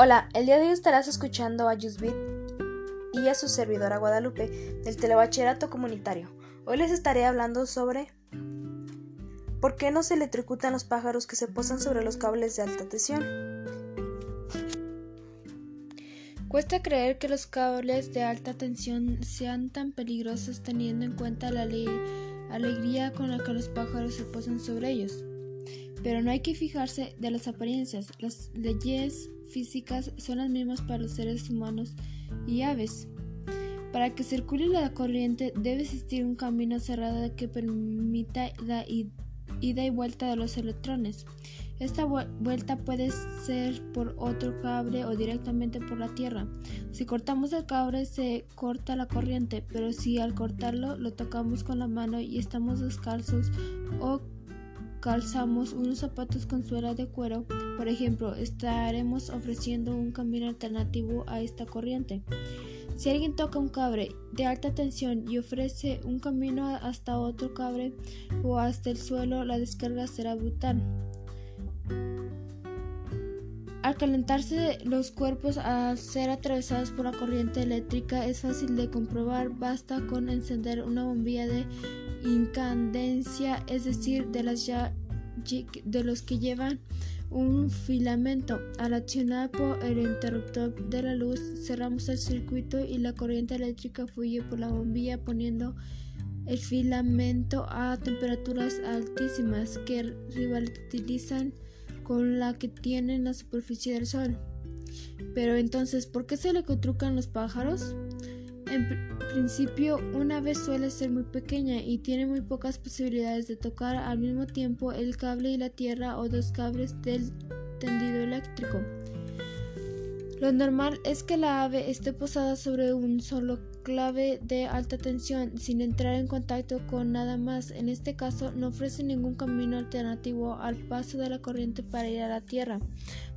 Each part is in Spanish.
Hola, el día de hoy estarás escuchando a Yusbit y a su servidora Guadalupe del Telebachillerato Comunitario. Hoy les estaré hablando sobre por qué no se electrocutan los pájaros que se posan sobre los cables de alta tensión. Cuesta creer que los cables de alta tensión sean tan peligrosos teniendo en cuenta la alegría con la que los pájaros se posan sobre ellos. Pero no hay que fijarse de las apariencias. Las leyes físicas son las mismas para los seres humanos y aves. Para que circule la corriente debe existir un camino cerrado que permita la ida y vuelta de los electrones. Esta vuelta puede ser por otro cable o directamente por la tierra. Si cortamos el cable se corta la corriente, pero si al cortarlo lo tocamos con la mano y estamos descalzos o calzamos unos zapatos con suela de cuero, por ejemplo, estaremos ofreciendo un camino alternativo a esta corriente. Si alguien toca un cable de alta tensión y ofrece un camino hasta otro cable o hasta el suelo, la descarga será brutal. Al calentarse los cuerpos al ser atravesados por la corriente eléctrica es fácil de comprobar, basta con encender una bombilla de incandencia, es decir, de, las los que llevan un filamento. Al accionar por el interruptor de la luz, cerramos el circuito y la corriente eléctrica fluye por la bombilla poniendo el filamento a temperaturas altísimas que rivalizan con la que tiene la superficie del Sol. Pero entonces, ¿por qué se le cotrucan los pájaros? En principio, una vez suele ser muy pequeña y tiene muy pocas posibilidades de tocar al mismo tiempo el cable y la tierra o dos cables del tendido eléctrico. Lo normal es que la ave esté posada sobre un solo clave de alta tensión sin entrar en contacto con nada más. En este caso no ofrece ningún camino alternativo al paso de la corriente para ir a la Tierra.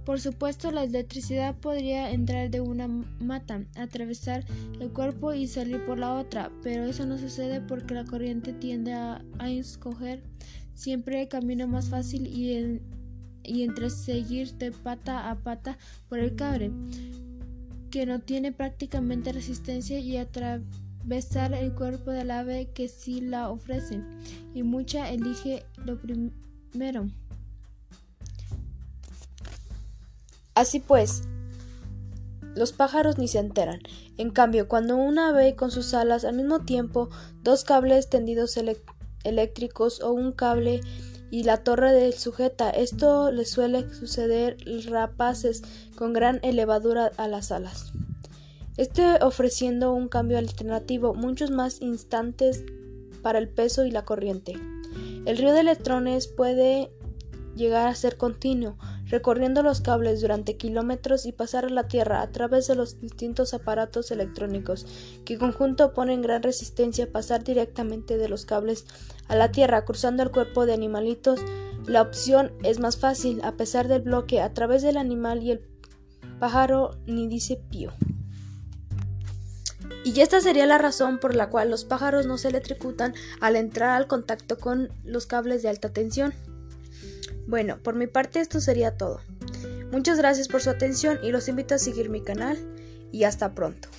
Por supuesto, la electricidad podría entrar de una mata, atravesar el cuerpo y salir por la otra, pero eso no sucede porque la corriente tiende a, escoger siempre el camino más fácil y, y entre seguir de pata a pata por el cable, que no tiene prácticamente resistencia y atravesar el cuerpo del ave que sí la ofrece, y mucha elige lo primero. Así pues, los pájaros ni se enteran. En cambio, cuando una ve con sus alas al mismo tiempo dos cables tendidos eléctricos o un cable y la torre del sujeta, esto le suele suceder rapaces con gran elevadura a las alas. Este ofreciendo un cambio alternativo, muchos más instantes para el peso y la corriente. El río de electrones puede llegar a ser continuo, recorriendo los cables durante kilómetros y pasar a la Tierra a través de los distintos aparatos electrónicos, que conjunto ponen gran resistencia a pasar directamente de los cables a la Tierra cruzando el cuerpo de animalitos. La opción es más fácil, a pesar del bloque a través del animal y el pájaro ni dice pío. Y esta sería la razón por la cual los pájaros no se electrocutan al entrar al contacto con los cables de alta tensión. Bueno, por mi parte esto sería todo. Muchas gracias por su atención y los invito a seguir mi canal y hasta pronto.